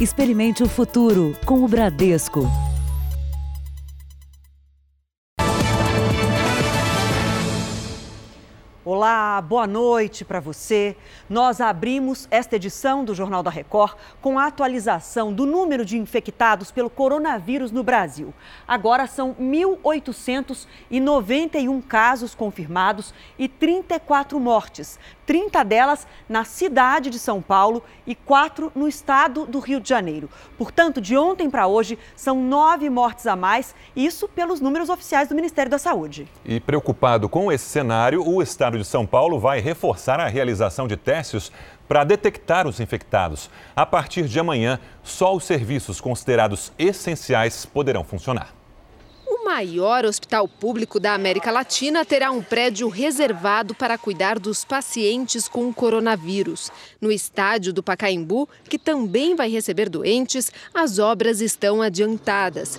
Experimente o futuro com o Bradesco. Olá, boa noite para você. Nós abrimos esta edição do Jornal da Record com a atualização do número de infectados pelo coronavírus no Brasil. Agora são 1.891 casos confirmados e 34 mortes, 30 delas na cidade de São Paulo e quatro no estado do Rio de Janeiro. Portanto, de ontem para hoje, são nove mortes a mais, isso pelos números oficiais do Ministério da Saúde. E preocupado com esse cenário, o estado de São Paulo vai reforçar a realização de testes para detectar os infectados. A partir de amanhã, só os serviços considerados essenciais poderão funcionar. O maior hospital público da América Latina terá um prédio reservado para cuidar dos pacientes com coronavírus. No estádio do Pacaembu, que também vai receber doentes, as obras estão adiantadas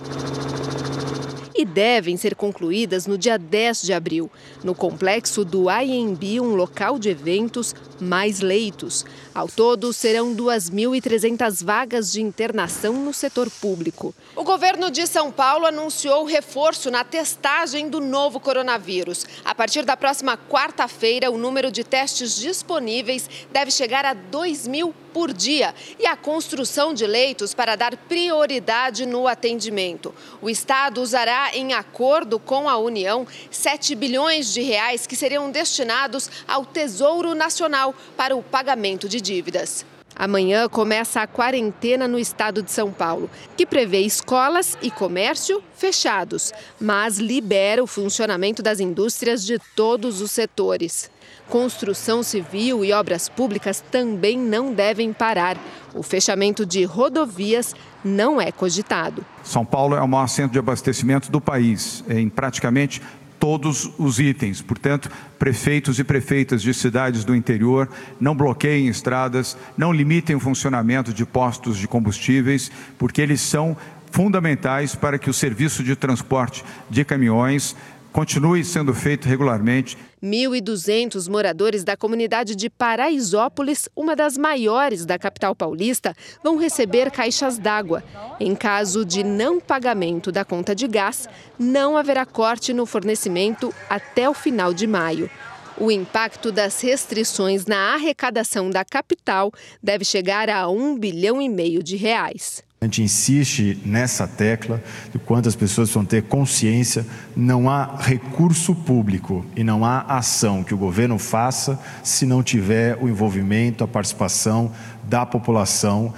e devem ser concluídas no dia 10 de abril. No complexo do IMB, um local de eventos, mais leitos. Ao todo, serão 2.300 vagas de internação no setor público. O governo de São Paulo anunciou reforço na testagem do novo coronavírus. A partir da próxima quarta-feira, o número de testes disponíveis deve chegar a 2 mil por dia e a construção de leitos para dar prioridade no atendimento. O Estado usará, em acordo com a União, 7 bilhões de reais que seriam destinados ao Tesouro Nacional para o pagamento de dívidas. Amanhã começa a quarentena no estado de São Paulo, que prevê escolas e comércio fechados, mas libera o funcionamento das indústrias de todos os setores. Construção civil e obras públicas também não devem parar. O fechamento de rodovias não é cogitado. São Paulo é o maior centro de abastecimento do país, em praticamente todos os itens. Portanto, prefeitos e prefeitas de cidades do interior não bloqueiem estradas, não limitem o funcionamento de postos de combustíveis, porque eles são fundamentais para que o serviço de transporte de caminhões continue sendo feito regularmente. 1.200 moradores da comunidade de Paraisópolis, uma das maiores da capital paulista, vão receber caixas d'água. Em caso de não pagamento da conta de gás, não haverá corte no fornecimento até o final de maio. O impacto das restrições na arrecadação da capital deve chegar a um bilhão e meio de reais. A gente insiste nessa tecla de quantas pessoas vão ter consciência, não há recurso público e não há ação que o governo faça se não tiver o envolvimento, a participação da população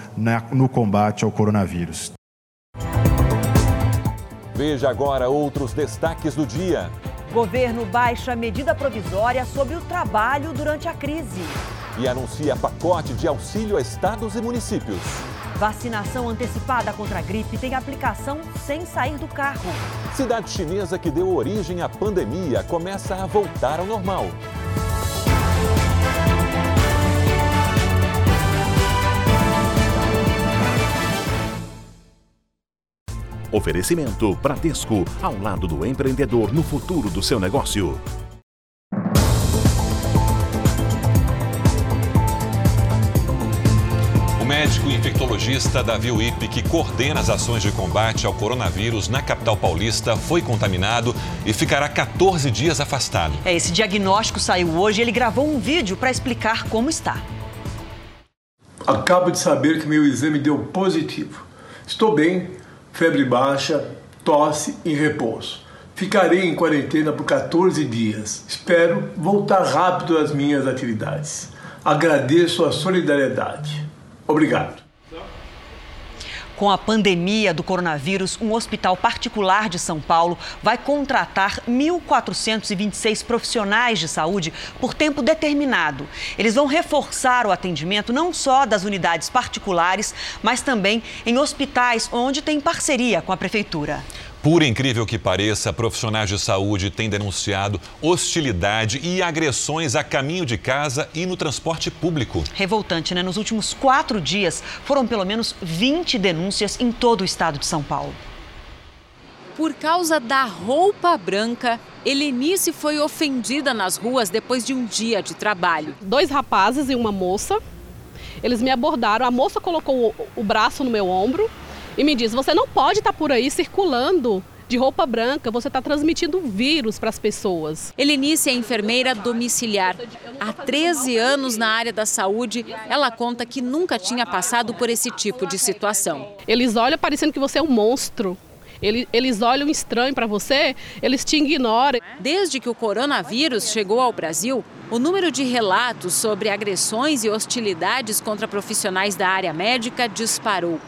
no combate ao coronavírus. Veja agora outros destaques do dia. Governo baixa medida provisória sobre o trabalho durante a crise. E anuncia pacote de auxílio a estados e municípios. Vacinação antecipada contra a gripe tem aplicação sem sair do carro. Cidade chinesa que deu origem à pandemia começa a voltar ao normal. Oferecimento Bradesco, ao lado do empreendedor no futuro do seu negócio. Infectologista Davi Wipe, que coordena as ações de combate ao coronavírus na capital paulista, foi contaminado e ficará 14 dias afastado. É, esse diagnóstico saiu hoje e ele gravou um vídeo para explicar como está. Acabo de saber que meu exame deu positivo. Estou bem, febre baixa, tosse e repouso. Ficarei em quarentena por 14 dias. Espero voltar rápido às minhas atividades. Agradeço a solidariedade. Obrigado. Com a pandemia do coronavírus, um hospital particular de São Paulo vai contratar 1.426 profissionais de saúde por tempo determinado. Eles vão reforçar o atendimento não só das unidades particulares, mas também em hospitais onde tem parceria com a prefeitura. Por incrível que pareça, profissionais de saúde têm denunciado hostilidade e agressões a caminho de casa e no transporte público. Revoltante, né? Nos últimos quatro dias, foram pelo menos 20 denúncias em todo o estado de São Paulo. Por causa da roupa branca, Helenice foi ofendida nas ruas depois de um dia de trabalho. Dois rapazes e uma moça Eles me abordaram, a moça colocou o, o braço no meu ombro e me disse: Você não pode estar por aí circulando de roupa branca, você está transmitindo vírus para as pessoas. Helenice é enfermeira domiciliar. Há 13 anos na área da saúde, ela conta que nunca tinha passado por esse tipo de situação. Eles olham parecendo que você é um monstro. Eles olham estranho para você, eles te ignoram. Desde que o coronavírus chegou ao Brasil, o número de relatos sobre agressões e hostilidades contra profissionais da área médica disparou.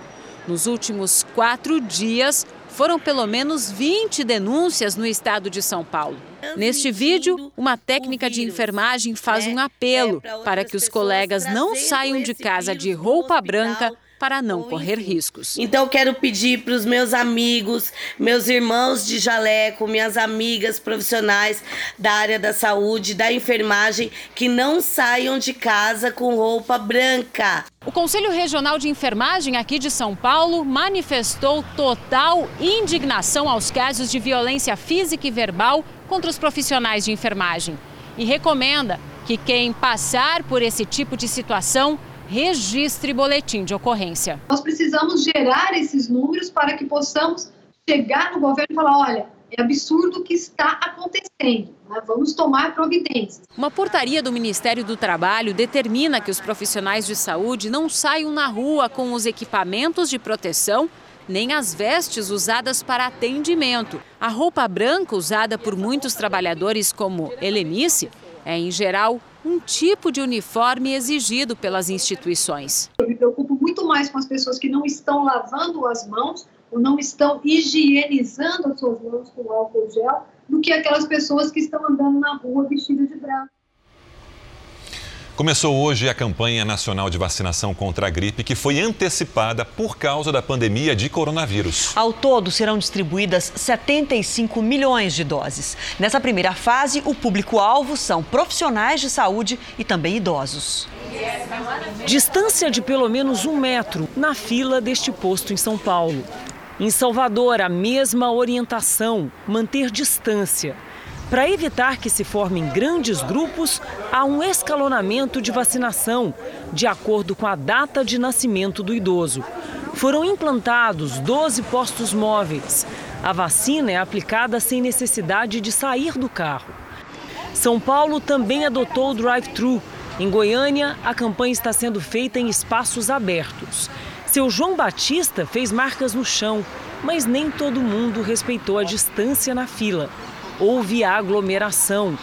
Nos últimos quatro dias, foram pelo menos 20 denúncias no estado de São Paulo. Neste vídeo, uma técnica de enfermagem faz um apelo para que os colegas não saiam de casa de roupa branca para não correr riscos. Então eu quero pedir para os meus amigos, meus irmãos de jaleco, minhas amigas profissionais da área da saúde, da enfermagem, que não saiam de casa com roupa branca. O Conselho Regional de Enfermagem aqui de São Paulo manifestou total indignação aos casos de violência física e verbal contra os profissionais de enfermagem e recomenda que quem passar por esse tipo de situação registre boletim de ocorrência. Nós precisamos gerar esses números para que possamos chegar no governo e falar: olha, é absurdo o que está acontecendo. Né? Vamos tomar providências. Uma portaria do Ministério do Trabalho determina que os profissionais de saúde não saiam na rua com os equipamentos de proteção nem as vestes usadas para atendimento. A roupa branca usada por muitos trabalhadores como Helenice é, em geral, um tipo de uniforme exigido pelas instituições. Eu me preocupo muito mais com as pessoas que não estão lavando as mãos ou não estão higienizando as suas mãos com álcool gel do que aquelas pessoas que estão andando na rua vestidas de branco. Começou hoje a campanha nacional de vacinação contra a gripe, que foi antecipada por causa da pandemia de coronavírus. Ao todo, serão distribuídas 75 milhões de doses. Nessa primeira fase, o público-alvo são profissionais de saúde e também idosos. Distância de pelo menos um metro na fila deste posto em São Paulo. Em Salvador, a mesma orientação: manter distância. Para evitar que se formem grandes grupos, há um escalonamento de vacinação, de acordo com a data de nascimento do idoso. Foram implantados 12 postos móveis. A vacina é aplicada sem necessidade de sair do carro. São Paulo também adotou o drive-thru. Em Goiânia, a campanha está sendo feita em espaços abertos. Seu João Batista fez marcas no chão, mas nem todo mundo respeitou a distância na fila houve aglomeração.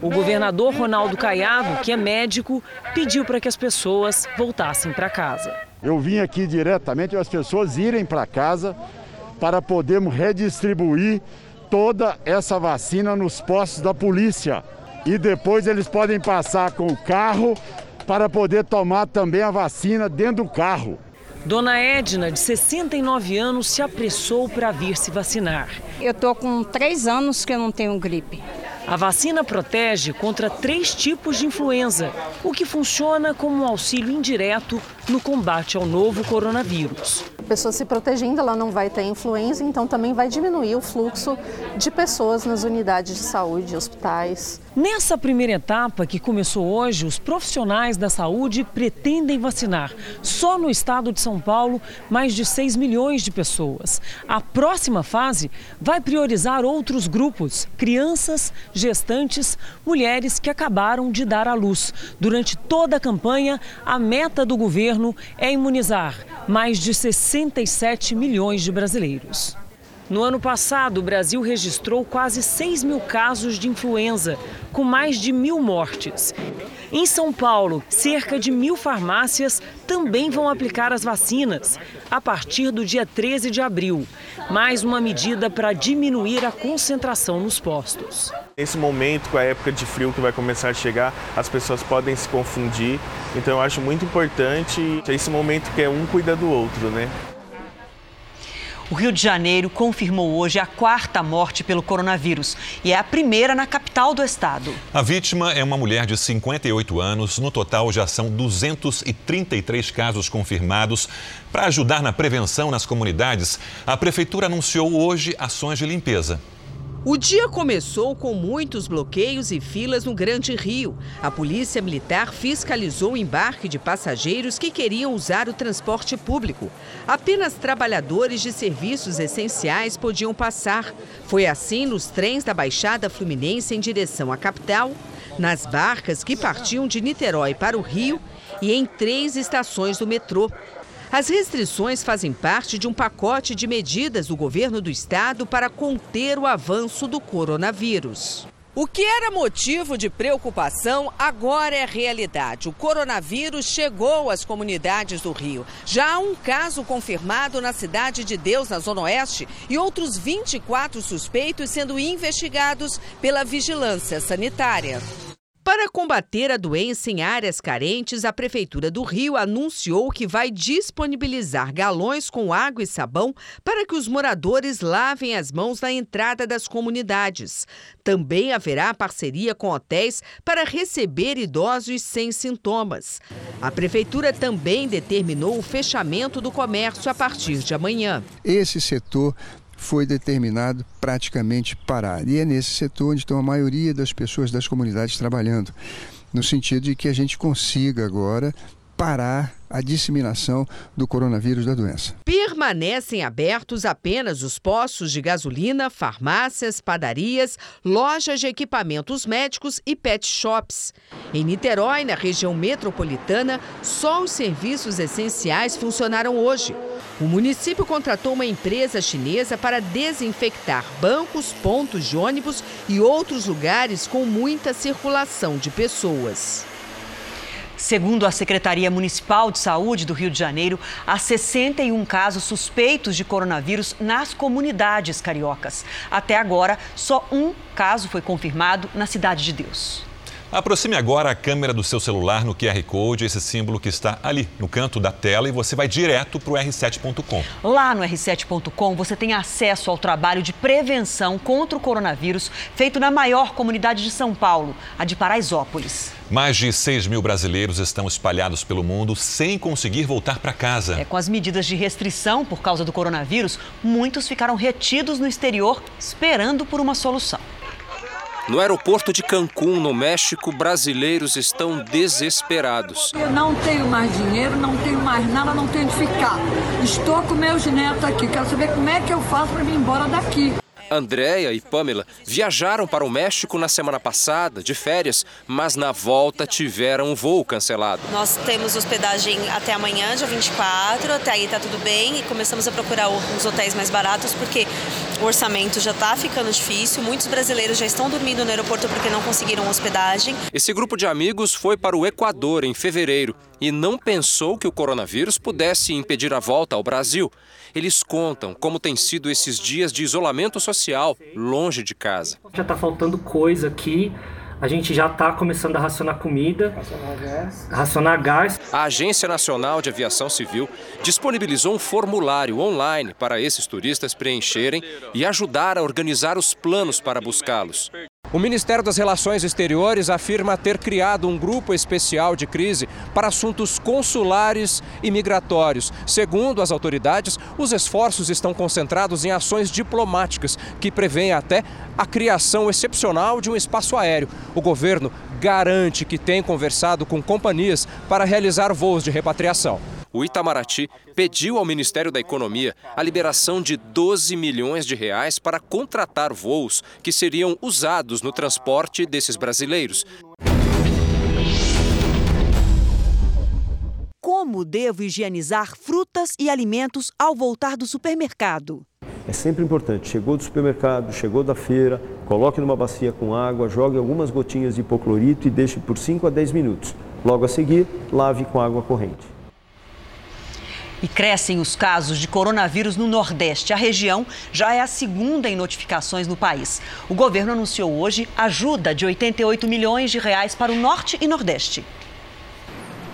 O governador Ronaldo Caiado, que é médico, pediu para que as pessoas voltassem para casa. Eu vim aqui diretamente as pessoas irem para casa para podermos redistribuir toda essa vacina nos postos da polícia. E depois eles podem passar com o carro para poder tomar também a vacina dentro do carro. Dona Edna, de 69 anos, se apressou para vir se vacinar. Eu estou com três anos que eu não tenho gripe. A vacina protege contra três tipos de influenza, o que funciona como um auxílio indireto no combate ao novo coronavírus. A pessoa se protegendo, ela não vai ter influenza, então também vai diminuir o fluxo de pessoas nas unidades de saúde, hospitais. Nessa primeira etapa, que começou hoje, os profissionais da saúde pretendem vacinar, só no estado de São Paulo, mais de 6 milhões de pessoas. A próxima fase vai priorizar outros grupos: crianças, gestantes, mulheres que acabaram de dar à luz. Durante toda a campanha, a meta do governo é imunizar mais de 67 milhões de brasileiros. No ano passado, o Brasil registrou quase 6 mil casos de influenza, com mais de mil mortes. Em São Paulo, cerca de mil farmácias também vão aplicar as vacinas a partir do dia 13 de abril. Mais uma medida para diminuir a concentração nos postos. Nesse momento, com a época de frio que vai começar a chegar, as pessoas podem se confundir. Então, eu acho muito importante esse momento que é um cuida do outro, né? O Rio de Janeiro confirmou hoje a quarta morte pelo coronavírus e é a primeira na capital do estado. A vítima é uma mulher de 58 anos. No total, já são 233 casos confirmados. Para ajudar na prevenção nas comunidades, a prefeitura anunciou hoje ações de limpeza. O dia começou com muitos bloqueios e filas no Grande Rio. A Polícia Militar fiscalizou o embarque de passageiros que queriam usar o transporte público. Apenas trabalhadores de serviços essenciais podiam passar. Foi assim nos trens da Baixada Fluminense em direção à capital, nas barcas que partiam de Niterói para o Rio e em três estações do metrô. As restrições fazem parte de um pacote de medidas do governo do estado para conter o avanço do coronavírus. O que era motivo de preocupação agora é realidade. O coronavírus chegou às comunidades do Rio. Já há um caso confirmado na cidade de Deus, na Zona Oeste, e outros 24 suspeitos sendo investigados pela vigilância sanitária. Para combater a doença em áreas carentes, a Prefeitura do Rio anunciou que vai disponibilizar galões com água e sabão para que os moradores lavem as mãos na entrada das comunidades. Também haverá parceria com hotéis para receber idosos sem sintomas. A Prefeitura também determinou o fechamento do comércio a partir de amanhã. Esse setor foi determinado praticamente parar. E é nesse setor onde estão a maioria das pessoas das comunidades trabalhando, no sentido de que a gente consiga agora parar a disseminação do coronavírus da doença. Permanecem abertos apenas os postos de gasolina, farmácias, padarias, lojas de equipamentos médicos e pet shops. Em Niterói, na região metropolitana, só os serviços essenciais funcionaram hoje. O município contratou uma empresa chinesa para desinfectar bancos, pontos de ônibus e outros lugares com muita circulação de pessoas. Segundo a Secretaria Municipal de Saúde do Rio de Janeiro, há 61 casos suspeitos de coronavírus nas comunidades cariocas. Até agora, só um caso foi confirmado na Cidade de Deus. Aproxime agora a câmera do seu celular no QR Code, esse símbolo que está ali no canto da tela, e você vai direto para o R7.com. Lá no R7.com você tem acesso ao trabalho de prevenção contra o coronavírus feito na maior comunidade de São Paulo, a de Paraisópolis. Mais de 6 mil brasileiros estão espalhados pelo mundo sem conseguir voltar para casa. É, com as medidas de restrição por causa do coronavírus, muitos ficaram retidos no exterior esperando por uma solução. No aeroporto de Cancún, no México, brasileiros estão desesperados. Eu não tenho mais dinheiro, não tenho mais nada, não tenho onde ficar. Estou com meus netos aqui, quero saber como é que eu faço para vir embora daqui. Andréia e Pamela viajaram para o México na semana passada, de férias, mas na volta tiveram o voo cancelado. Nós temos hospedagem até amanhã, dia 24, até aí tá tudo bem e começamos a procurar uns hotéis mais baratos porque o orçamento já está ficando difícil. Muitos brasileiros já estão dormindo no aeroporto porque não conseguiram hospedagem. Esse grupo de amigos foi para o Equador em fevereiro e não pensou que o coronavírus pudesse impedir a volta ao Brasil. Eles contam como tem sido esses dias de isolamento social longe de casa. Já está faltando coisa aqui. A gente já está começando a racionar comida, racionar gás. racionar gás. A Agência Nacional de Aviação Civil disponibilizou um formulário online para esses turistas preencherem e ajudar a organizar os planos para buscá-los. O Ministério das Relações Exteriores afirma ter criado um grupo especial de crise para assuntos consulares e migratórios. Segundo as autoridades, os esforços estão concentrados em ações diplomáticas que prevêem até a criação excepcional de um espaço aéreo. O governo garante que tem conversado com companhias para realizar voos de repatriação o Itamaraty pediu ao Ministério da Economia a liberação de 12 milhões de reais para contratar voos que seriam usados no transporte desses brasileiros. Como devo higienizar frutas e alimentos ao voltar do supermercado? É sempre importante, chegou do supermercado, chegou da feira, coloque numa bacia com água, jogue algumas gotinhas de hipoclorito e deixe por 5 a 10 minutos. Logo a seguir, lave com água corrente. E crescem os casos de coronavírus no Nordeste. A região já é a segunda em notificações no país. O governo anunciou hoje ajuda de 88 milhões de reais para o Norte e Nordeste.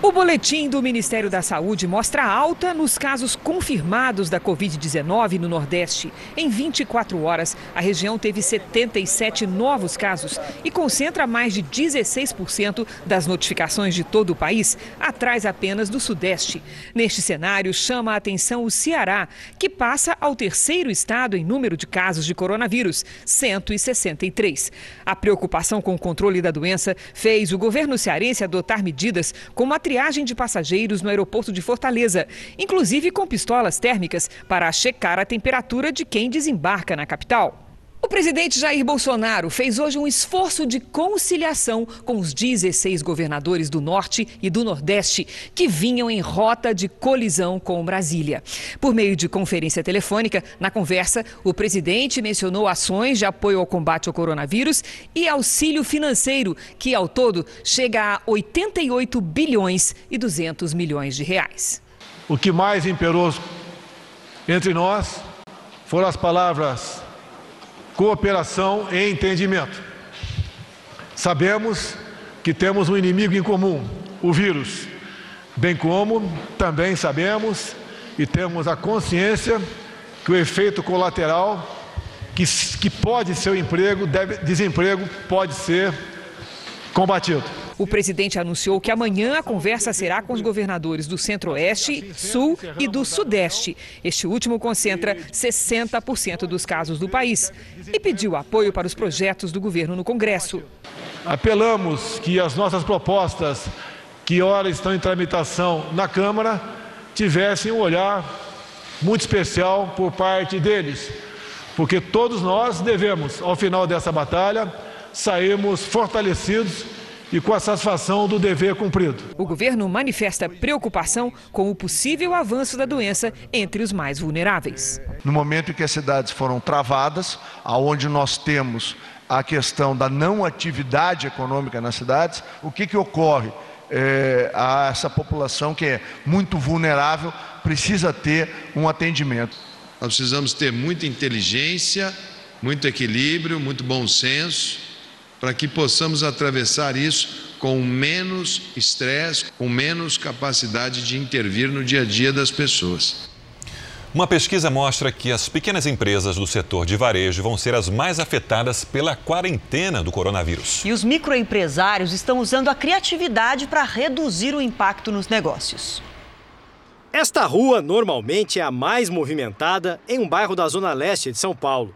O boletim do Ministério da Saúde mostra alta nos casos confirmados da Covid-19 no Nordeste. Em 24 horas, a região teve 77 novos casos e concentra mais de 16% das notificações de todo o país, atrás apenas do Sudeste. Neste cenário, chama a atenção o Ceará, que passa ao terceiro estado em número de casos de coronavírus, 163. A preocupação com o controle da doença fez o governo cearense adotar medidas como a triagem de passageiros no aeroporto de Fortaleza, inclusive com pistolas térmicas para checar a temperatura de quem desembarca na capital. O presidente Jair Bolsonaro fez hoje um esforço de conciliação com os 16 governadores do Norte e do Nordeste que vinham em rota de colisão com Brasília. Por meio de conferência telefônica, na conversa, o presidente mencionou ações de apoio ao combate ao coronavírus e auxílio financeiro, que ao todo chega a 88 bilhões e 200 milhões de reais. O que mais imperou entre nós foram as palavras cooperação e entendimento. Sabemos que temos um inimigo em comum, o vírus, bem como também sabemos e temos a consciência que o efeito colateral que, que pode ser o emprego, deve, desemprego, pode ser combatido. O presidente anunciou que amanhã a conversa será com os governadores do Centro-Oeste, Sul e do Sudeste. Este último concentra 60% dos casos do país e pediu apoio para os projetos do governo no Congresso. Apelamos que as nossas propostas, que ora estão em tramitação na Câmara, tivessem um olhar muito especial por parte deles, porque todos nós devemos, ao final dessa batalha, sairmos fortalecidos e com a satisfação do dever cumprido. O governo manifesta preocupação com o possível avanço da doença entre os mais vulneráveis. No momento em que as cidades foram travadas, aonde nós temos a questão da não atividade econômica nas cidades, o que, que ocorre? É, a essa população que é muito vulnerável precisa ter um atendimento. Nós precisamos ter muita inteligência, muito equilíbrio, muito bom senso para que possamos atravessar isso com menos estresse, com menos capacidade de intervir no dia a dia das pessoas. Uma pesquisa mostra que as pequenas empresas do setor de varejo vão ser as mais afetadas pela quarentena do coronavírus. E os microempresários estão usando a criatividade para reduzir o impacto nos negócios. Esta rua normalmente é a mais movimentada em um bairro da zona leste de São Paulo.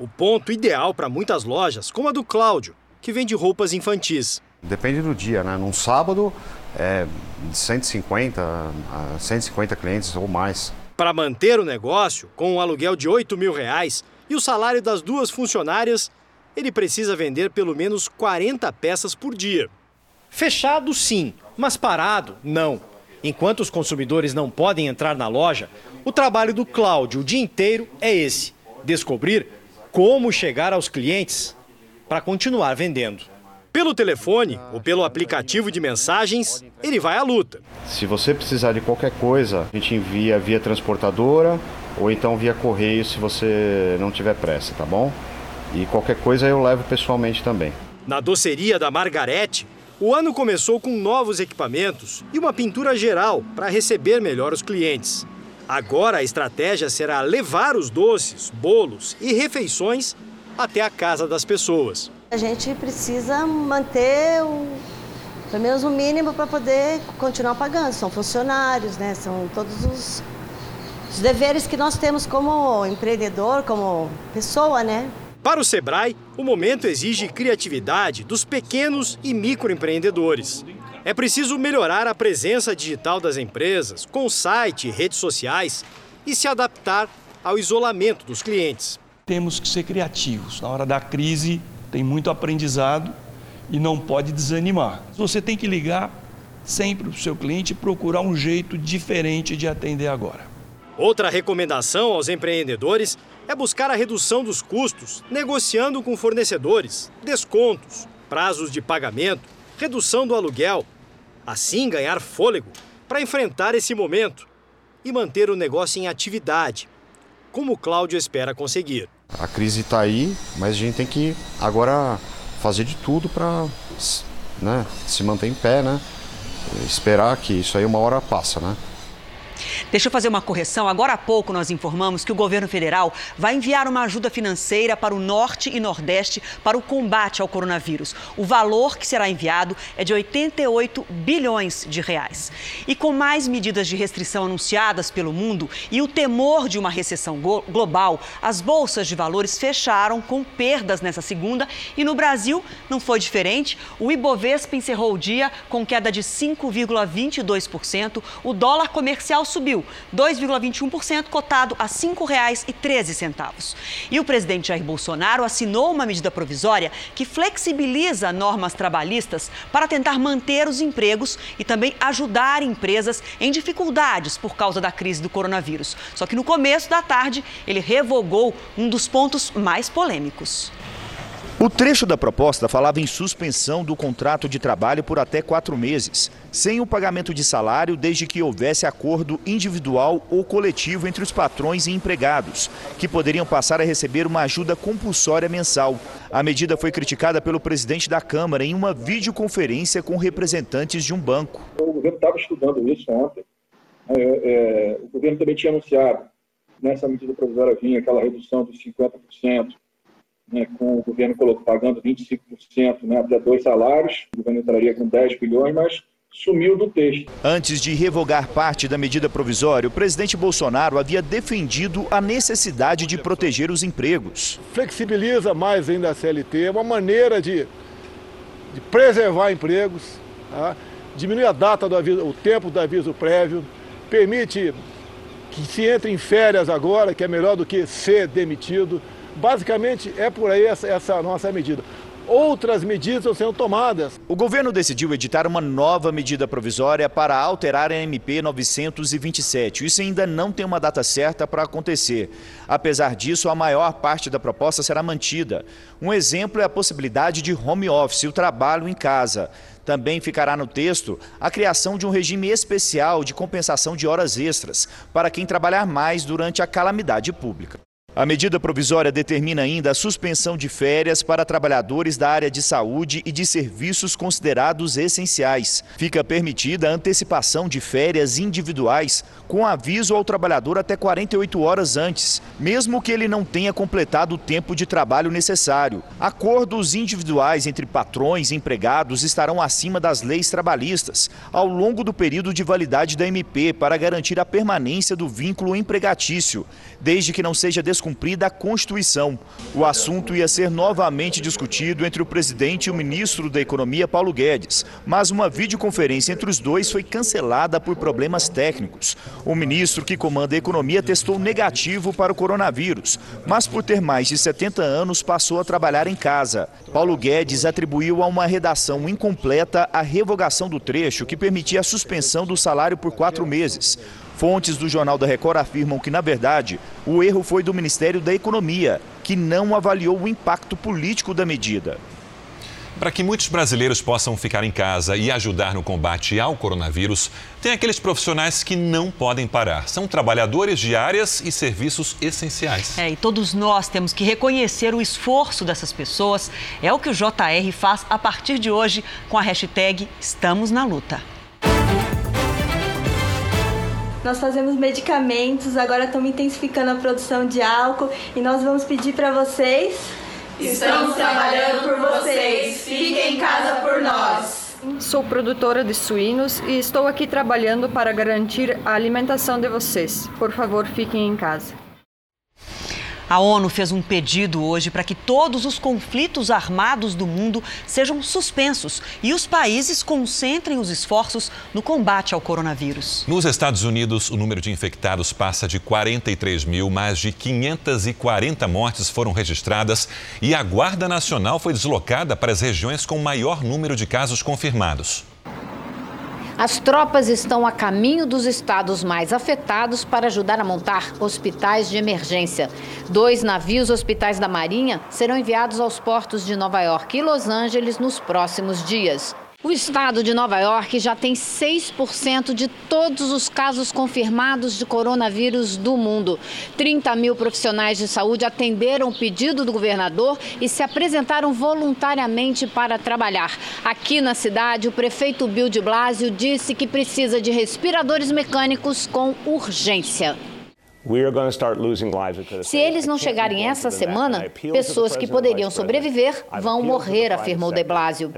O ponto ideal para muitas lojas, como a do Cláudio, que vende roupas infantis. Depende do dia, né? Num sábado é de 150 a 150 clientes ou mais. Para manter o negócio, com um aluguel de 8 mil reais e o salário das duas funcionárias, ele precisa vender pelo menos 40 peças por dia. Fechado, sim, mas parado, não. Enquanto os consumidores não podem entrar na loja, o trabalho do Cláudio o dia inteiro é esse: descobrir como chegar aos clientes para continuar vendendo. Pelo telefone ou pelo aplicativo de mensagens, ele vai à luta. Se você precisar de qualquer coisa, a gente envia via transportadora ou então via correio se você não tiver pressa, tá bom? E qualquer coisa eu levo pessoalmente também. Na doceria da Margarete, o ano começou com novos equipamentos e uma pintura geral para receber melhor os clientes. Agora a estratégia será levar os doces, bolos e refeições até a casa das pessoas. A gente precisa manter o, pelo menos o mínimo para poder continuar pagando. São funcionários, né? São todos os, os deveres que nós temos como empreendedor, como pessoa, né? Para o Sebrae, o momento exige criatividade dos pequenos e microempreendedores. É preciso melhorar a presença digital das empresas, com site e redes sociais, e se adaptar ao isolamento dos clientes temos que ser criativos. Na hora da crise, tem muito aprendizado e não pode desanimar. Você tem que ligar sempre para o seu cliente e procurar um jeito diferente de atender agora. Outra recomendação aos empreendedores é buscar a redução dos custos, negociando com fornecedores, descontos, prazos de pagamento, redução do aluguel. Assim, ganhar fôlego para enfrentar esse momento e manter o negócio em atividade, como o Cláudio espera conseguir. A crise está aí, mas a gente tem que agora fazer de tudo para né, se manter em pé, né? esperar que isso aí uma hora passa, né? Deixa eu fazer uma correção. Agora há pouco nós informamos que o governo federal vai enviar uma ajuda financeira para o norte e nordeste para o combate ao coronavírus. O valor que será enviado é de 88 bilhões de reais. E com mais medidas de restrição anunciadas pelo mundo e o temor de uma recessão global, as bolsas de valores fecharam com perdas nessa segunda e no Brasil não foi diferente. O Ibovespa encerrou o dia com queda de 5,22%. O dólar comercial subiu 2,21%, cotado a R$ 5,13. E o presidente Jair Bolsonaro assinou uma medida provisória que flexibiliza normas trabalhistas para tentar manter os empregos e também ajudar empresas em dificuldades por causa da crise do coronavírus. Só que no começo da tarde, ele revogou um dos pontos mais polêmicos. O trecho da proposta falava em suspensão do contrato de trabalho por até quatro meses, sem o pagamento de salário desde que houvesse acordo individual ou coletivo entre os patrões e empregados, que poderiam passar a receber uma ajuda compulsória mensal. A medida foi criticada pelo presidente da Câmara em uma videoconferência com representantes de um banco. O governo estava estudando isso ontem. É, é, o governo também tinha anunciado nessa medida provisória vinha aquela redução dos 50% né, com o governo pagando 25% né, até dois salários, o governo entraria com 10 bilhões, mas sumiu do texto. Antes de revogar parte da medida provisória, o presidente Bolsonaro havia defendido a necessidade de proteger os empregos. Flexibiliza mais ainda a CLT, é uma maneira de, de preservar empregos, tá? diminui a data do aviso, o tempo do aviso prévio, permite que se entre em férias agora, que é melhor do que ser demitido. Basicamente, é por aí essa, essa nossa medida outras medidas sendo tomadas. O governo decidiu editar uma nova medida provisória para alterar a MP 927. Isso ainda não tem uma data certa para acontecer. Apesar disso, a maior parte da proposta será mantida. Um exemplo é a possibilidade de home office, o trabalho em casa. Também ficará no texto a criação de um regime especial de compensação de horas extras para quem trabalhar mais durante a calamidade pública. A medida provisória determina ainda a suspensão de férias para trabalhadores da área de saúde e de serviços considerados essenciais. Fica permitida a antecipação de férias individuais com aviso ao trabalhador até 48 horas antes, mesmo que ele não tenha completado o tempo de trabalho necessário. Acordos individuais entre patrões e empregados estarão acima das leis trabalhistas ao longo do período de validade da MP para garantir a permanência do vínculo empregatício, desde que não seja descumprida cumprida a Constituição. O assunto ia ser novamente discutido entre o presidente e o ministro da Economia, Paulo Guedes, mas uma videoconferência entre os dois foi cancelada por problemas técnicos. O ministro que comanda a economia testou negativo para o coronavírus, mas por ter mais de 70 anos passou a trabalhar em casa. Paulo Guedes atribuiu a uma redação incompleta a revogação do trecho que permitia a suspensão do salário por quatro meses. Fontes do Jornal da Record afirmam que, na verdade, o erro foi do Ministério da Economia, que não avaliou o impacto político da medida. Para que muitos brasileiros possam ficar em casa e ajudar no combate ao coronavírus, tem aqueles profissionais que não podem parar. São trabalhadores de áreas e serviços essenciais. É, e todos nós temos que reconhecer o esforço dessas pessoas. É o que o JR faz a partir de hoje com a hashtag Estamos na Luta. Nós fazemos medicamentos, agora estamos intensificando a produção de álcool e nós vamos pedir para vocês. Estamos trabalhando por vocês. Fiquem em casa por nós. Sou produtora de suínos e estou aqui trabalhando para garantir a alimentação de vocês. Por favor, fiquem em casa. A ONU fez um pedido hoje para que todos os conflitos armados do mundo sejam suspensos e os países concentrem os esforços no combate ao coronavírus. Nos Estados Unidos, o número de infectados passa de 43 mil, mais de 540 mortes foram registradas e a Guarda Nacional foi deslocada para as regiões com maior número de casos confirmados. As tropas estão a caminho dos estados mais afetados para ajudar a montar hospitais de emergência. Dois navios hospitais da Marinha serão enviados aos portos de Nova York e Los Angeles nos próximos dias. O estado de Nova York já tem 6% de todos os casos confirmados de coronavírus do mundo. 30 mil profissionais de saúde atenderam o pedido do governador e se apresentaram voluntariamente para trabalhar. Aqui na cidade, o prefeito Bill de Blasio disse que precisa de respiradores mecânicos com urgência. Se eles não chegarem essa semana, pessoas que poderiam sobreviver vão morrer, afirmou de Blasio.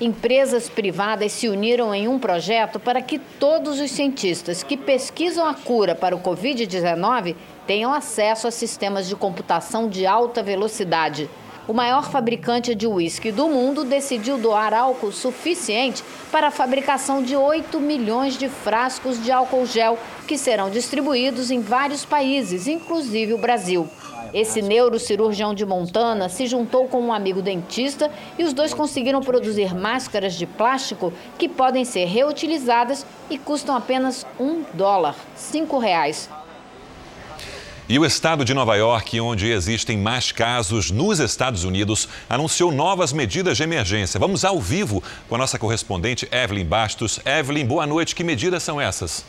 Empresas privadas se uniram em um projeto para que todos os cientistas que pesquisam a cura para o Covid-19 tenham acesso a sistemas de computação de alta velocidade. O maior fabricante de uísque do mundo decidiu doar álcool suficiente para a fabricação de 8 milhões de frascos de álcool gel, que serão distribuídos em vários países, inclusive o Brasil. Esse neurocirurgião de Montana se juntou com um amigo dentista e os dois conseguiram produzir máscaras de plástico que podem ser reutilizadas e custam apenas um dólar, cinco reais. E o estado de Nova York, onde existem mais casos nos Estados Unidos, anunciou novas medidas de emergência. Vamos ao vivo com a nossa correspondente Evelyn Bastos. Evelyn, boa noite. Que medidas são essas?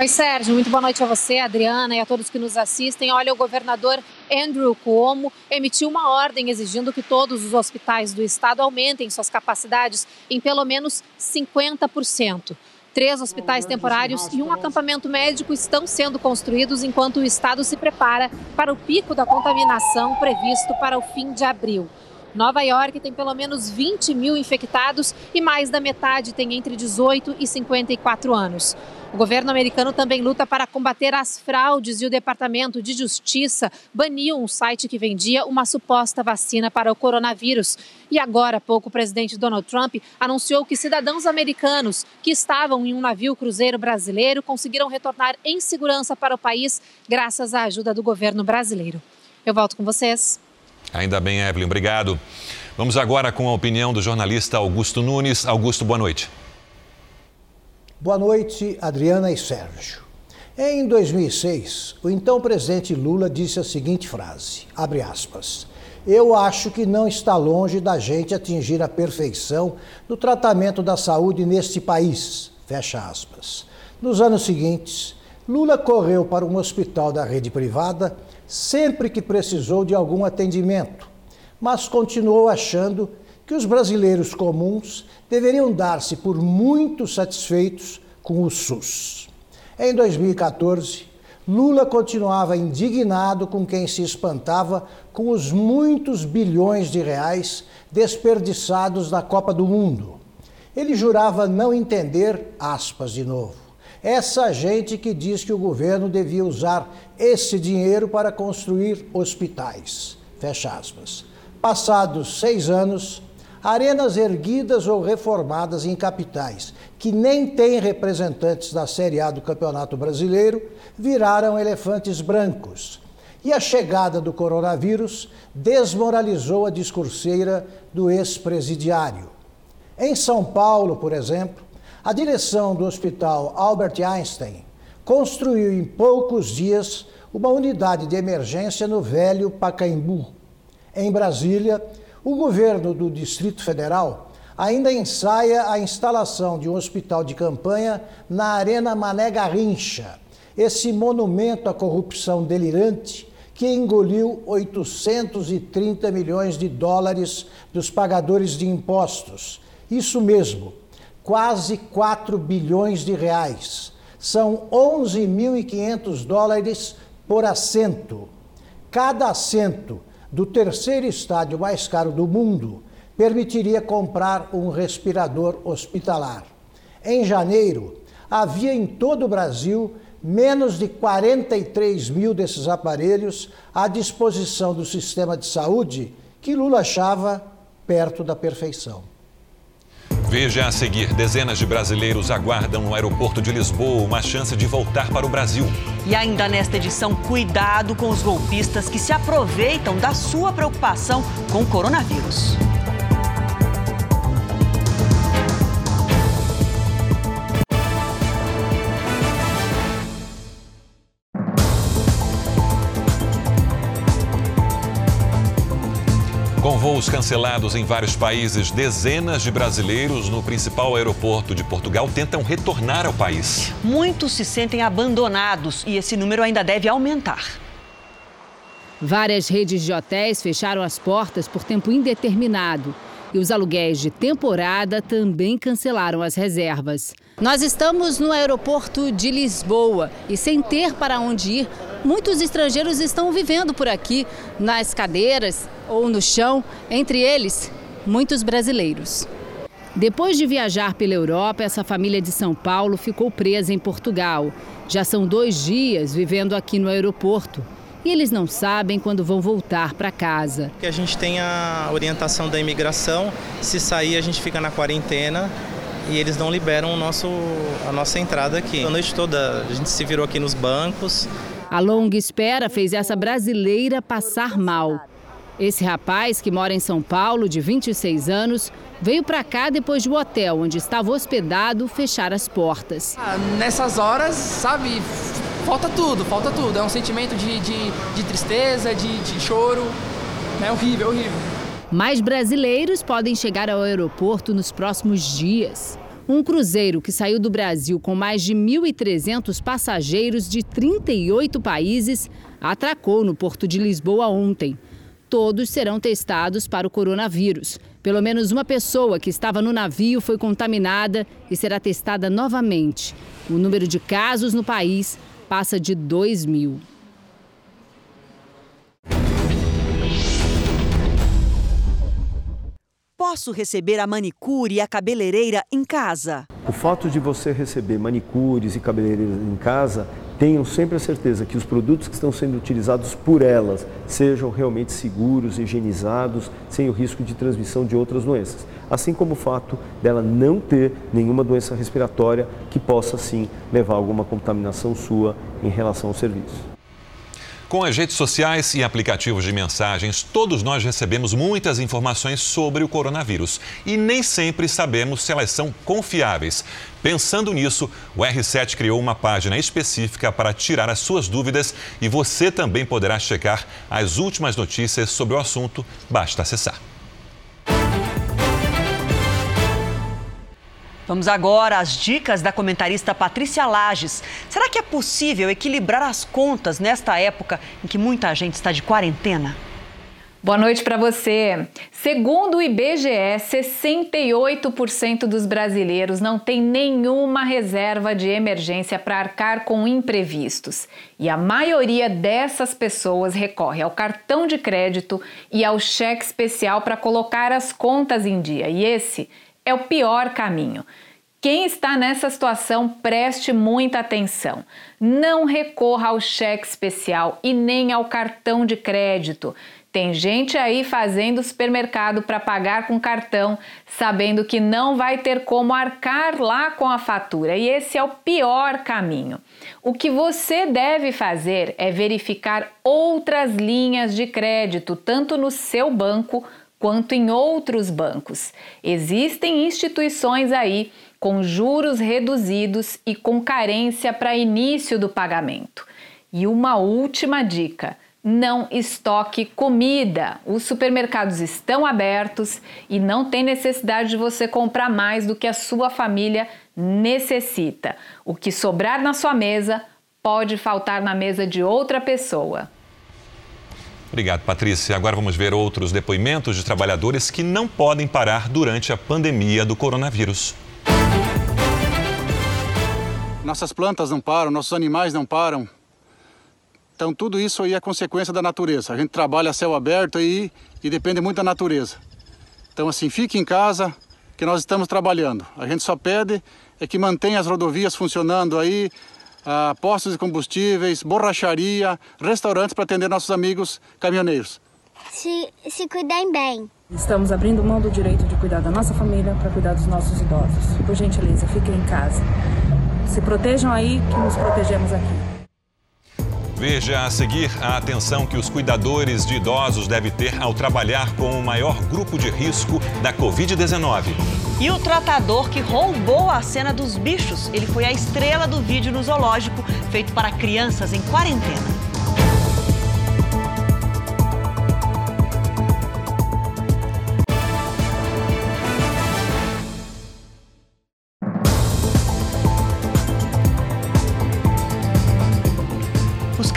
Oi, Sérgio, muito boa noite a você, Adriana e a todos que nos assistem. Olha, o governador Andrew Cuomo emitiu uma ordem exigindo que todos os hospitais do estado aumentem suas capacidades em pelo menos 50%. Três hospitais temporários e um acampamento médico estão sendo construídos enquanto o estado se prepara para o pico da contaminação previsto para o fim de abril. Nova York tem pelo menos 20 mil infectados e mais da metade tem entre 18 e 54 anos. O governo americano também luta para combater as fraudes e o Departamento de Justiça baniu um site que vendia uma suposta vacina para o coronavírus. E agora pouco, o presidente Donald Trump anunciou que cidadãos americanos que estavam em um navio cruzeiro brasileiro conseguiram retornar em segurança para o país graças à ajuda do governo brasileiro. Eu volto com vocês. Ainda bem, Evelyn, obrigado. Vamos agora com a opinião do jornalista Augusto Nunes. Augusto, boa noite. Boa noite, Adriana e Sérgio. Em 2006, o então presidente Lula disse a seguinte frase, abre aspas, eu acho que não está longe da gente atingir a perfeição no tratamento da saúde neste país, fecha aspas. Nos anos seguintes, Lula correu para um hospital da rede privada sempre que precisou de algum atendimento, mas continuou achando que os brasileiros comuns deveriam dar-se por muito satisfeitos com o SUS. Em 2014, Lula continuava indignado com quem se espantava com os muitos bilhões de reais desperdiçados na Copa do Mundo. Ele jurava não entender, aspas de novo, essa gente que diz que o governo devia usar esse dinheiro para construir hospitais. Fecha aspas. Passados seis anos, arenas erguidas ou reformadas em capitais que nem têm representantes da Série A do Campeonato Brasileiro viraram elefantes brancos. E a chegada do coronavírus desmoralizou a discurseira do ex-presidiário. Em São Paulo, por exemplo, a direção do Hospital Albert Einstein construiu em poucos dias uma unidade de emergência no velho Pacaembu. Em Brasília, o governo do Distrito Federal ainda ensaia a instalação de um hospital de campanha na Arena Mané Garrincha, esse monumento à corrupção delirante que engoliu 830 milhões de dólares dos pagadores de impostos. Isso mesmo, quase 4 bilhões de reais. São 11.500 dólares por assento. Cada assento do terceiro estádio mais caro do mundo permitiria comprar um respirador hospitalar. Em janeiro, havia em todo o Brasil menos de 43 mil desses aparelhos à disposição do sistema de saúde que Lula achava perto da perfeição. Veja a seguir: dezenas de brasileiros aguardam no aeroporto de Lisboa uma chance de voltar para o Brasil. E ainda nesta edição, cuidado com os golpistas que se aproveitam da sua preocupação com o coronavírus. Com voos cancelados em vários países, dezenas de brasileiros no principal aeroporto de Portugal tentam retornar ao país. Muitos se sentem abandonados e esse número ainda deve aumentar. Várias redes de hotéis fecharam as portas por tempo indeterminado. E os aluguéis de temporada também cancelaram as reservas. Nós estamos no aeroporto de Lisboa e, sem ter para onde ir, muitos estrangeiros estão vivendo por aqui, nas cadeiras ou no chão, entre eles, muitos brasileiros. Depois de viajar pela Europa, essa família de São Paulo ficou presa em Portugal. Já são dois dias vivendo aqui no aeroporto e eles não sabem quando vão voltar para casa. A gente tem a orientação da imigração, se sair a gente fica na quarentena e eles não liberam o nosso, a nossa entrada aqui. A noite toda a gente se virou aqui nos bancos. A longa espera fez essa brasileira passar mal. Esse rapaz, que mora em São Paulo, de 26 anos, veio para cá depois do hotel onde estava hospedado fechar as portas. Ah, nessas horas, sabe, falta tudo, falta tudo. É um sentimento de, de, de tristeza, de, de choro. É horrível, é horrível. Mais brasileiros podem chegar ao aeroporto nos próximos dias. Um cruzeiro que saiu do Brasil com mais de 1.300 passageiros de 38 países atracou no porto de Lisboa ontem. Todos serão testados para o coronavírus. Pelo menos uma pessoa que estava no navio foi contaminada e será testada novamente. O número de casos no país passa de 2 mil. Posso receber a manicure e a cabeleireira em casa? O fato de você receber manicures e cabeleireiras em casa, tenham sempre a certeza que os produtos que estão sendo utilizados por elas sejam realmente seguros, higienizados, sem o risco de transmissão de outras doenças. Assim como o fato dela não ter nenhuma doença respiratória que possa sim levar a alguma contaminação sua em relação ao serviço. Com as redes sociais e aplicativos de mensagens, todos nós recebemos muitas informações sobre o coronavírus e nem sempre sabemos se elas são confiáveis. Pensando nisso, o R7 criou uma página específica para tirar as suas dúvidas e você também poderá checar as últimas notícias sobre o assunto. Basta acessar. Vamos agora às dicas da comentarista Patrícia Lages. Será que é possível equilibrar as contas nesta época em que muita gente está de quarentena? Boa noite para você. Segundo o IBGE, 68% dos brasileiros não tem nenhuma reserva de emergência para arcar com imprevistos. E a maioria dessas pessoas recorre ao cartão de crédito e ao cheque especial para colocar as contas em dia. E esse é o pior caminho. Quem está nessa situação, preste muita atenção. Não recorra ao cheque especial e nem ao cartão de crédito. Tem gente aí fazendo supermercado para pagar com cartão, sabendo que não vai ter como arcar lá com a fatura, e esse é o pior caminho. O que você deve fazer é verificar outras linhas de crédito, tanto no seu banco quanto em outros bancos. Existem instituições aí com juros reduzidos e com carência para início do pagamento. E uma última dica: não estoque comida. Os supermercados estão abertos e não tem necessidade de você comprar mais do que a sua família necessita. O que sobrar na sua mesa pode faltar na mesa de outra pessoa. Obrigado, Patrícia. Agora vamos ver outros depoimentos de trabalhadores que não podem parar durante a pandemia do coronavírus. Nossas plantas não param, nossos animais não param. Então tudo isso aí é consequência da natureza. A gente trabalha a céu aberto aí e depende muito da natureza. Então assim, fique em casa que nós estamos trabalhando. A gente só pede é que mantenha as rodovias funcionando aí, ah, postos de combustíveis, borracharia, restaurantes para atender nossos amigos caminhoneiros. Se, se cuidem bem. Estamos abrindo mão do direito de cuidar da nossa família para cuidar dos nossos idosos. Por gentileza, fiquem em casa. Se protejam aí, que nos protegemos aqui. Veja a seguir a atenção que os cuidadores de idosos devem ter ao trabalhar com o maior grupo de risco da Covid-19. E o tratador que roubou a cena dos bichos. Ele foi a estrela do vídeo no zoológico, feito para crianças em quarentena.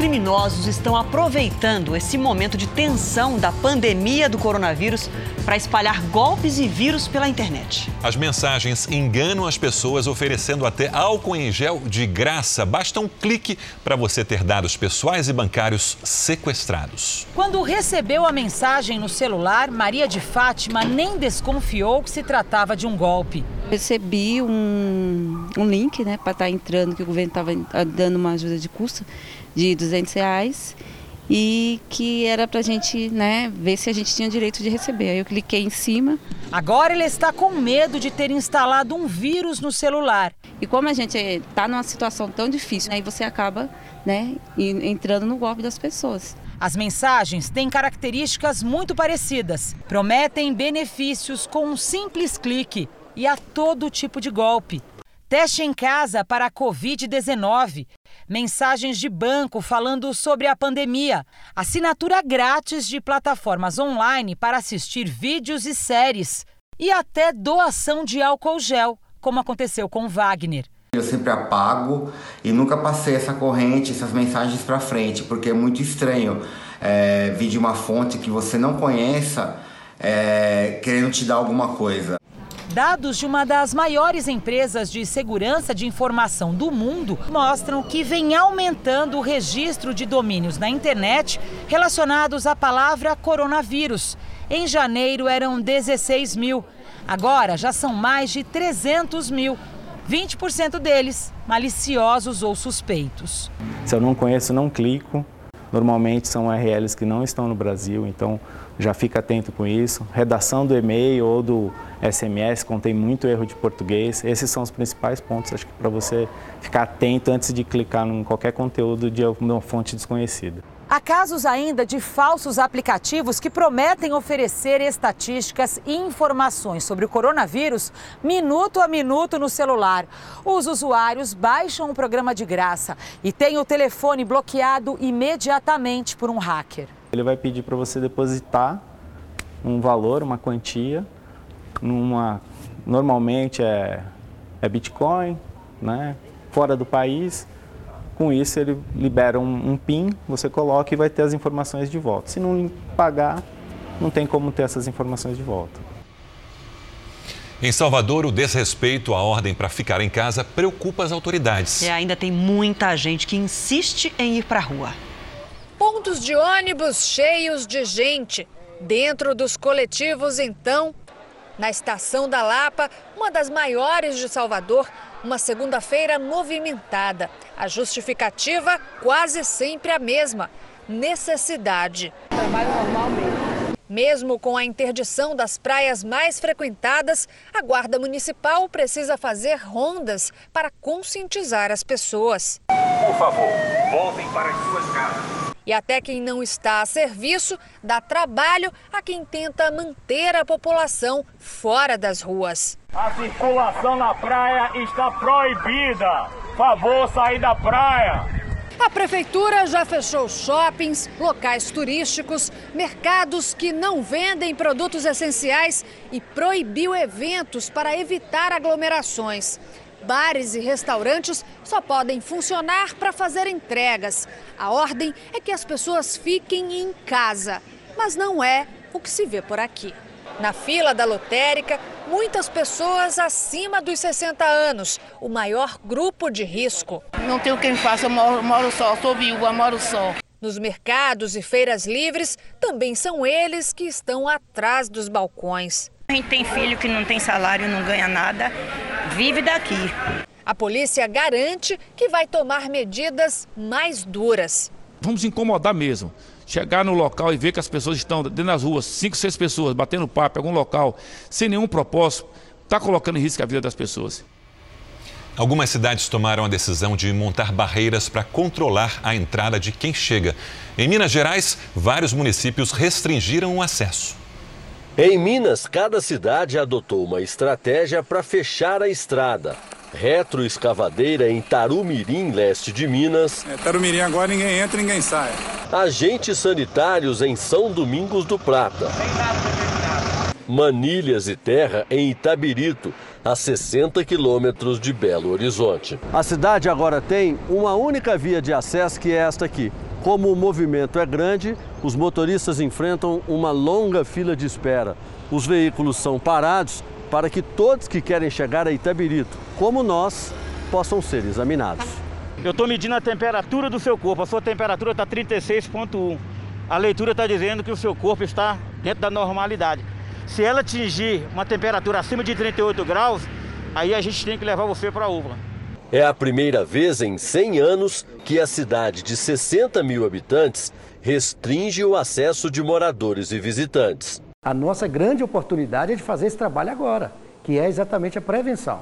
Criminosos estão aproveitando esse momento de tensão da pandemia do coronavírus para espalhar golpes e vírus pela internet. As mensagens enganam as pessoas oferecendo até álcool em gel de graça. Basta um clique para você ter dados pessoais e bancários sequestrados. Quando recebeu a mensagem no celular, Maria de Fátima nem desconfiou que se tratava de um golpe. Recebi um, um link né, para estar tá entrando, que o governo estava dando uma ajuda de custo de 200 reais e que era para a gente né, ver se a gente tinha direito de receber. Aí eu cliquei em cima. Agora ele está com medo de ter instalado um vírus no celular. E como a gente está numa situação tão difícil, aí você acaba né, entrando no golpe das pessoas. As mensagens têm características muito parecidas. Prometem benefícios com um simples clique e a todo tipo de golpe. Teste em casa para a Covid-19. Mensagens de banco falando sobre a pandemia. Assinatura grátis de plataformas online para assistir vídeos e séries. E até doação de álcool gel, como aconteceu com Wagner. Eu sempre apago e nunca passei essa corrente, essas mensagens para frente, porque é muito estranho é, vir de uma fonte que você não conheça é, querendo te dar alguma coisa. Dados de uma das maiores empresas de segurança de informação do mundo mostram que vem aumentando o registro de domínios na internet relacionados à palavra coronavírus. Em janeiro eram 16 mil, agora já são mais de 300 mil. 20% deles maliciosos ou suspeitos. Se eu não conheço, não clico. Normalmente são URLs que não estão no Brasil, então já fica atento com isso. Redação do e-mail ou do SMS contém muito erro de português. Esses são os principais pontos, acho que para você ficar atento antes de clicar em qualquer conteúdo de uma fonte desconhecida. Há casos ainda de falsos aplicativos que prometem oferecer estatísticas e informações sobre o coronavírus minuto a minuto no celular. Os usuários baixam o programa de graça e têm o telefone bloqueado imediatamente por um hacker. Ele vai pedir para você depositar um valor, uma quantia, numa normalmente é, é Bitcoin, né? Fora do país. Com isso ele libera um, um PIN, você coloca e vai ter as informações de volta. Se não pagar, não tem como ter essas informações de volta. Em Salvador, o desrespeito à ordem para ficar em casa preocupa as autoridades. E ainda tem muita gente que insiste em ir para a rua pontos de ônibus cheios de gente. Dentro dos coletivos, então, na estação da Lapa, uma das maiores de Salvador, uma segunda-feira movimentada. A justificativa quase sempre a mesma: necessidade. Trabalho normal mesmo. Mesmo com a interdição das praias mais frequentadas, a Guarda Municipal precisa fazer rondas para conscientizar as pessoas. Por favor, voltem para as suas casas. E até quem não está a serviço dá trabalho a quem tenta manter a população fora das ruas. A circulação na praia está proibida. Favor sair da praia. A prefeitura já fechou shoppings, locais turísticos, mercados que não vendem produtos essenciais e proibiu eventos para evitar aglomerações. Bares e restaurantes só podem funcionar para fazer entregas. A ordem é que as pessoas fiquem em casa, mas não é o que se vê por aqui. Na fila da lotérica, muitas pessoas acima dos 60 anos, o maior grupo de risco. Não tenho quem faça, eu moro, moro só, sou viúva, moro só. Nos mercados e feiras livres, também são eles que estão atrás dos balcões. A gente tem filho que não tem salário, não ganha nada, vive daqui. A polícia garante que vai tomar medidas mais duras. Vamos incomodar mesmo. Chegar no local e ver que as pessoas estão dentro das ruas, cinco, seis pessoas, batendo papo em algum local, sem nenhum propósito, está colocando em risco a vida das pessoas. Algumas cidades tomaram a decisão de montar barreiras para controlar a entrada de quem chega. Em Minas Gerais, vários municípios restringiram o acesso. Em Minas, cada cidade adotou uma estratégia para fechar a estrada. Retroescavadeira em Tarumirim, leste de Minas. É, Tarumirim agora ninguém entra e ninguém sai. Agentes sanitários em São Domingos do Prata. Manilhas e terra em Itabirito, a 60 quilômetros de Belo Horizonte. A cidade agora tem uma única via de acesso que é esta aqui. Como o movimento é grande, os motoristas enfrentam uma longa fila de espera. Os veículos são parados para que todos que querem chegar a Itabirito, como nós, possam ser examinados. Eu estou medindo a temperatura do seu corpo. A sua temperatura está 36,1. A leitura está dizendo que o seu corpo está dentro da normalidade. Se ela atingir uma temperatura acima de 38 graus, aí a gente tem que levar você para a UVA. É a primeira vez em 100 anos que a cidade de 60 mil habitantes restringe o acesso de moradores e visitantes. A nossa grande oportunidade é de fazer esse trabalho agora, que é exatamente a prevenção.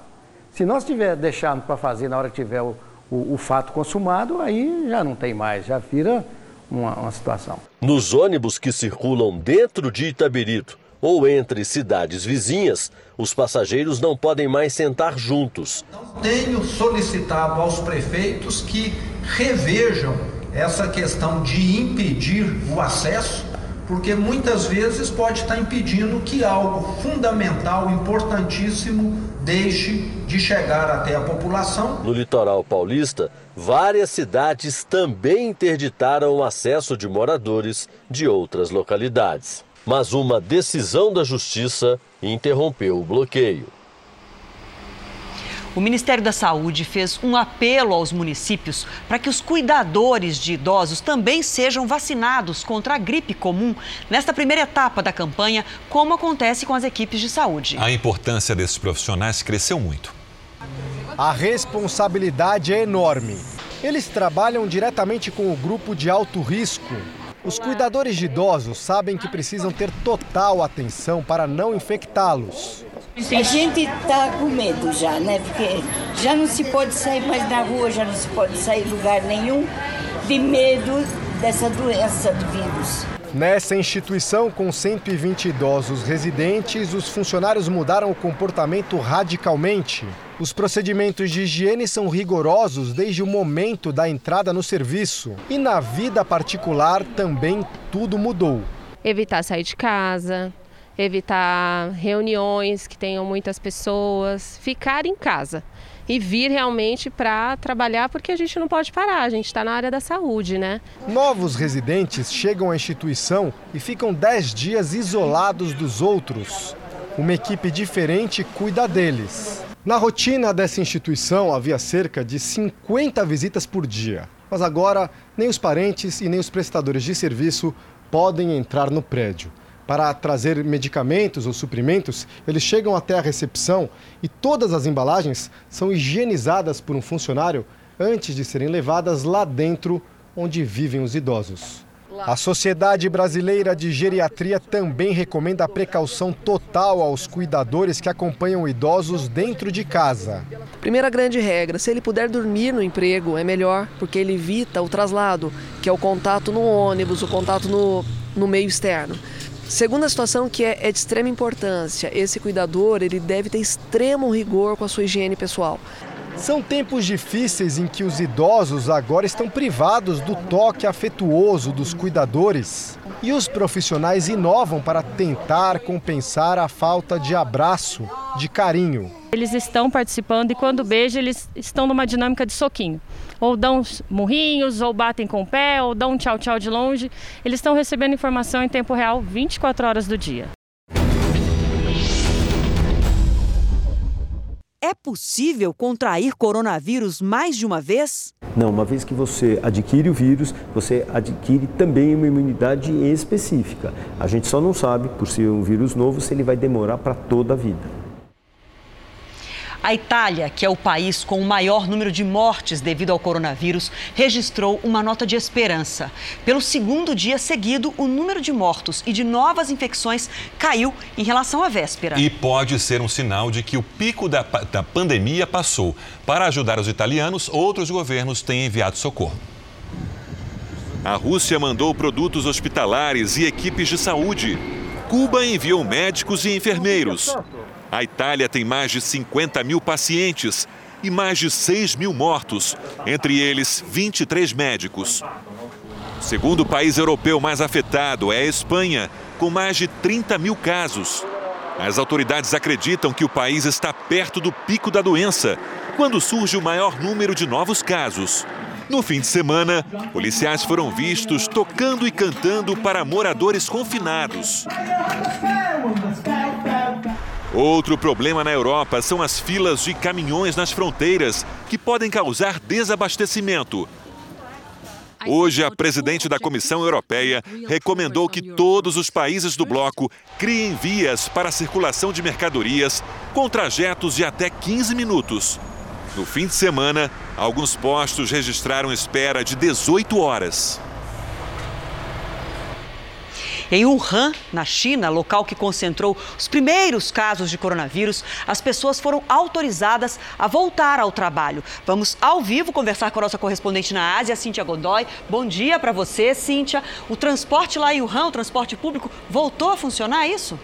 Se nós tiver deixarmos para fazer na hora que tiver o, o, o, fato consumado, aí já não tem mais, já vira uma, uma situação. Nos ônibus que circulam dentro de Itabirito ou entre cidades vizinhas, os passageiros não podem mais sentar juntos. Tenho solicitado aos prefeitos que revejam essa questão de impedir o acesso porque muitas vezes pode estar impedindo que algo fundamental, importantíssimo, deixe de chegar até a população. No litoral paulista, várias cidades também interditaram o acesso de moradores de outras localidades. Mas uma decisão da Justiça interrompeu o bloqueio. O Ministério da Saúde fez um apelo aos municípios para que os cuidadores de idosos também sejam vacinados contra a gripe comum nesta primeira etapa da campanha, como acontece com as equipes de saúde. A importância desses profissionais cresceu muito. A responsabilidade é enorme. Eles trabalham diretamente com o grupo de alto risco. Os cuidadores de idosos sabem que precisam ter total atenção para não infectá-los. A gente está com medo já, né? Porque já não se pode sair mais na rua, já não se pode sair lugar nenhum, de medo dessa doença do vírus. Nessa instituição com 120 idosos residentes, os funcionários mudaram o comportamento radicalmente. Os procedimentos de higiene são rigorosos desde o momento da entrada no serviço. E na vida particular também tudo mudou. Evitar sair de casa, evitar reuniões que tenham muitas pessoas, ficar em casa e vir realmente para trabalhar, porque a gente não pode parar, a gente está na área da saúde, né? Novos residentes chegam à instituição e ficam 10 dias isolados dos outros. Uma equipe diferente cuida deles. Na rotina dessa instituição havia cerca de 50 visitas por dia. Mas agora, nem os parentes e nem os prestadores de serviço podem entrar no prédio para trazer medicamentos ou suprimentos, eles chegam até a recepção e todas as embalagens são higienizadas por um funcionário antes de serem levadas lá dentro onde vivem os idosos. A Sociedade Brasileira de Geriatria também recomenda a precaução total aos cuidadores que acompanham idosos dentro de casa. Primeira grande regra: se ele puder dormir no emprego, é melhor, porque ele evita o traslado, que é o contato no ônibus, o contato no, no meio externo. Segunda situação que é, é, de extrema importância, esse cuidador ele deve ter extremo rigor com a sua higiene pessoal. São tempos difíceis em que os idosos agora estão privados do toque afetuoso dos cuidadores. E os profissionais inovam para tentar compensar a falta de abraço, de carinho. Eles estão participando e quando beijam, eles estão numa dinâmica de soquinho ou dão murrinhos, ou batem com o pé, ou dão um tchau-tchau de longe. Eles estão recebendo informação em tempo real 24 horas do dia. É possível contrair coronavírus mais de uma vez? Não, uma vez que você adquire o vírus, você adquire também uma imunidade específica. A gente só não sabe, por ser um vírus novo, se ele vai demorar para toda a vida. A Itália, que é o país com o maior número de mortes devido ao coronavírus, registrou uma nota de esperança. Pelo segundo dia seguido, o número de mortos e de novas infecções caiu em relação à véspera. E pode ser um sinal de que o pico da, da pandemia passou. Para ajudar os italianos, outros governos têm enviado socorro. A Rússia mandou produtos hospitalares e equipes de saúde. Cuba enviou médicos e enfermeiros. A Itália tem mais de 50 mil pacientes e mais de 6 mil mortos, entre eles 23 médicos. O segundo país europeu mais afetado é a Espanha, com mais de 30 mil casos. As autoridades acreditam que o país está perto do pico da doença, quando surge o maior número de novos casos. No fim de semana, policiais foram vistos tocando e cantando para moradores confinados. Outro problema na Europa são as filas de caminhões nas fronteiras, que podem causar desabastecimento. Hoje, a presidente da Comissão Europeia recomendou que todos os países do bloco criem vias para a circulação de mercadorias com trajetos de até 15 minutos. No fim de semana, alguns postos registraram espera de 18 horas. Em Wuhan, na China, local que concentrou os primeiros casos de coronavírus, as pessoas foram autorizadas a voltar ao trabalho. Vamos ao vivo conversar com a nossa correspondente na Ásia, Cíntia Godoy. Bom dia para você, Cíntia. O transporte lá em Wuhan, o transporte público, voltou a funcionar, é isso?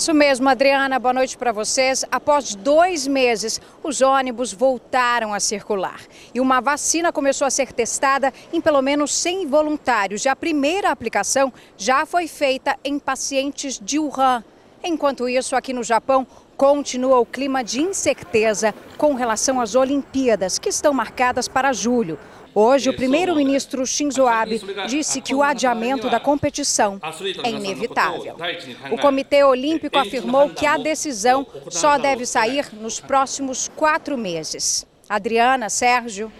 Isso mesmo, Adriana. Boa noite para vocês. Após dois meses, os ônibus voltaram a circular. E uma vacina começou a ser testada em pelo menos 100 voluntários. E a primeira aplicação já foi feita em pacientes de Wuhan. Enquanto isso, aqui no Japão, continua o clima de incerteza com relação às Olimpíadas, que estão marcadas para julho. Hoje, o primeiro-ministro Shinzo Abe disse que o adiamento da competição é inevitável. O Comitê Olímpico afirmou que a decisão só deve sair nos próximos quatro meses. Adriana, Sérgio.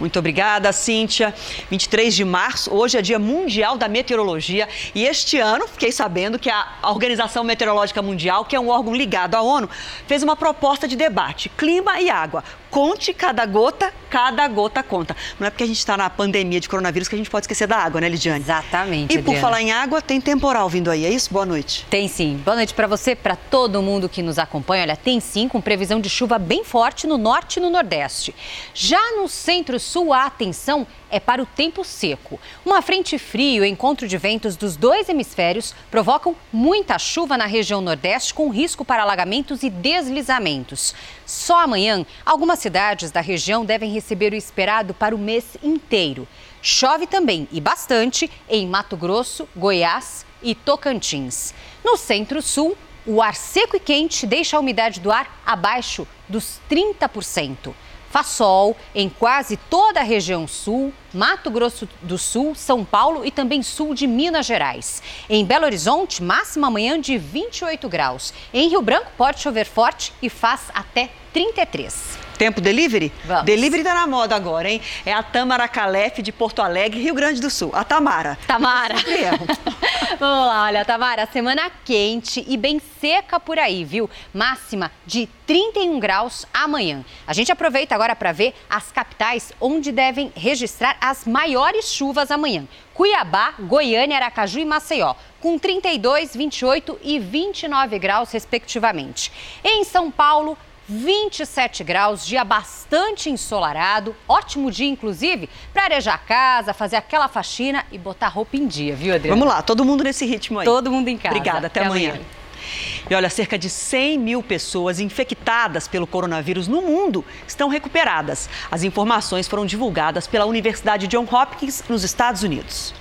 Muito obrigada, Cíntia. 23 de março, hoje é Dia Mundial da Meteorologia e este ano fiquei sabendo que a Organização Meteorológica Mundial, que é um órgão ligado à ONU, fez uma proposta de debate: clima e água. Conte cada gota, cada gota conta. Não é porque a gente está na pandemia de coronavírus que a gente pode esquecer da água, né, Lidiane? Exatamente. E por Adriana. falar em água, tem temporal vindo aí, é isso? Boa noite. Tem sim. Boa noite para você, para todo mundo que nos acompanha. Olha, tem sim, com previsão de chuva bem forte no norte e no nordeste. Já no centro-sul, a atenção é para o tempo seco. Uma frente frio e encontro de ventos dos dois hemisférios provocam muita chuva na região nordeste, com risco para alagamentos e deslizamentos. Só amanhã, algumas cidades da região devem receber o esperado para o mês inteiro. Chove também e bastante em Mato Grosso, Goiás e Tocantins. No centro-sul, o ar seco e quente deixa a umidade do ar abaixo dos 30%. Faz sol em quase toda a região sul, Mato Grosso do Sul, São Paulo e também sul de Minas Gerais. Em Belo Horizonte, máxima amanhã de 28 graus. Em Rio Branco, pode chover forte e faz até 33. Tempo delivery? Vamos. Delivery tá na moda agora, hein? É a Tamara Calef de Porto Alegre, Rio Grande do Sul. A Tamara. Tamara. Vamos lá, olha, Tamara, semana quente e bem seca por aí, viu? Máxima de 31 graus amanhã. A gente aproveita agora para ver as capitais onde devem registrar as maiores chuvas amanhã. Cuiabá, Goiânia, Aracaju e Maceió, com 32, 28 e 29 graus, respectivamente. Em São Paulo, 27 graus, dia bastante ensolarado, ótimo dia, inclusive, para arejar a casa, fazer aquela faxina e botar roupa em dia, viu, Adriana? Vamos lá, todo mundo nesse ritmo aí. Todo mundo em casa. Obrigada, até, Até amanhã. amanhã. E olha, cerca de 100 mil pessoas infectadas pelo coronavírus no mundo estão recuperadas. As informações foram divulgadas pela Universidade John Hopkins, nos Estados Unidos.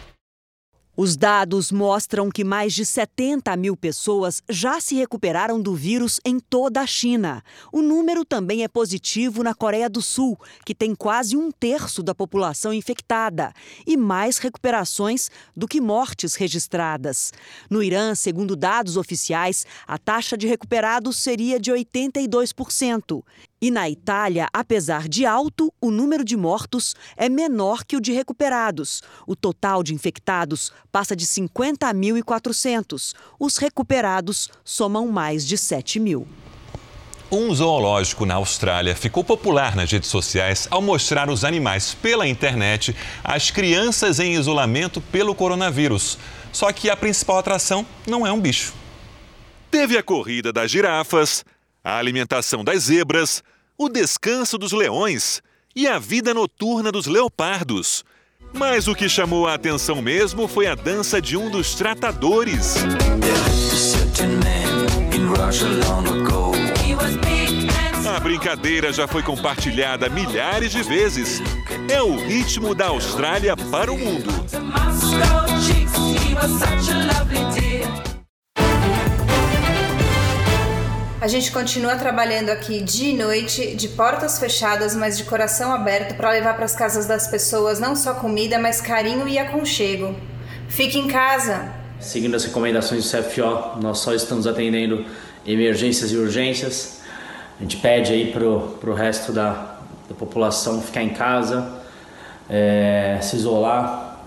Os dados mostram que mais de 70 mil pessoas já se recuperaram do vírus em toda a China. O número também é positivo na Coreia do Sul, que tem quase um terço da população infectada, e mais recuperações do que mortes registradas. No Irã, segundo dados oficiais, a taxa de recuperados seria de 82%. E na Itália, apesar de alto, o número de mortos é menor que o de recuperados. O total de infectados passa de 50.400. Os recuperados somam mais de 7 mil. Um zoológico na Austrália ficou popular nas redes sociais ao mostrar os animais pela internet às crianças em isolamento pelo coronavírus. Só que a principal atração não é um bicho. Teve a corrida das girafas, a alimentação das zebras, o descanso dos leões e a vida noturna dos leopardos. Mas o que chamou a atenção mesmo foi a dança de um dos tratadores. A brincadeira já foi compartilhada milhares de vezes. É o ritmo da Austrália para o mundo. A gente continua trabalhando aqui dia e noite, de portas fechadas, mas de coração aberto para levar para as casas das pessoas não só comida, mas carinho e aconchego. Fique em casa. Seguindo as recomendações do CFO, nós só estamos atendendo emergências e urgências. A gente pede aí pro, pro resto da, da população ficar em casa, é, se isolar.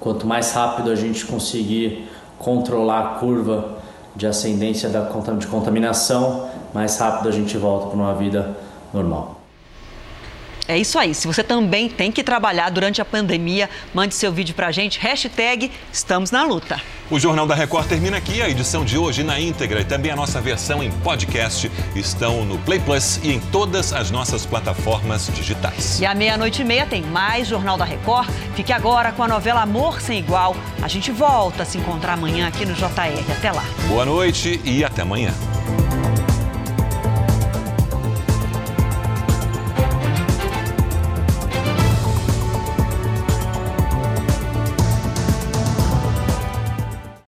Quanto mais rápido a gente conseguir controlar a curva de ascendência da, de contaminação, mais rápido a gente volta para uma vida normal. É isso aí. Se você também tem que trabalhar durante a pandemia, mande seu vídeo pra gente. Hashtag Estamos na Luta. O Jornal da Record termina aqui. A edição de hoje na íntegra e também a nossa versão em podcast estão no Play Plus e em todas as nossas plataformas digitais. E à meia-noite e meia tem mais Jornal da Record. Fique agora com a novela Amor Sem Igual. A gente volta a se encontrar amanhã aqui no JR. Até lá. Boa noite e até amanhã.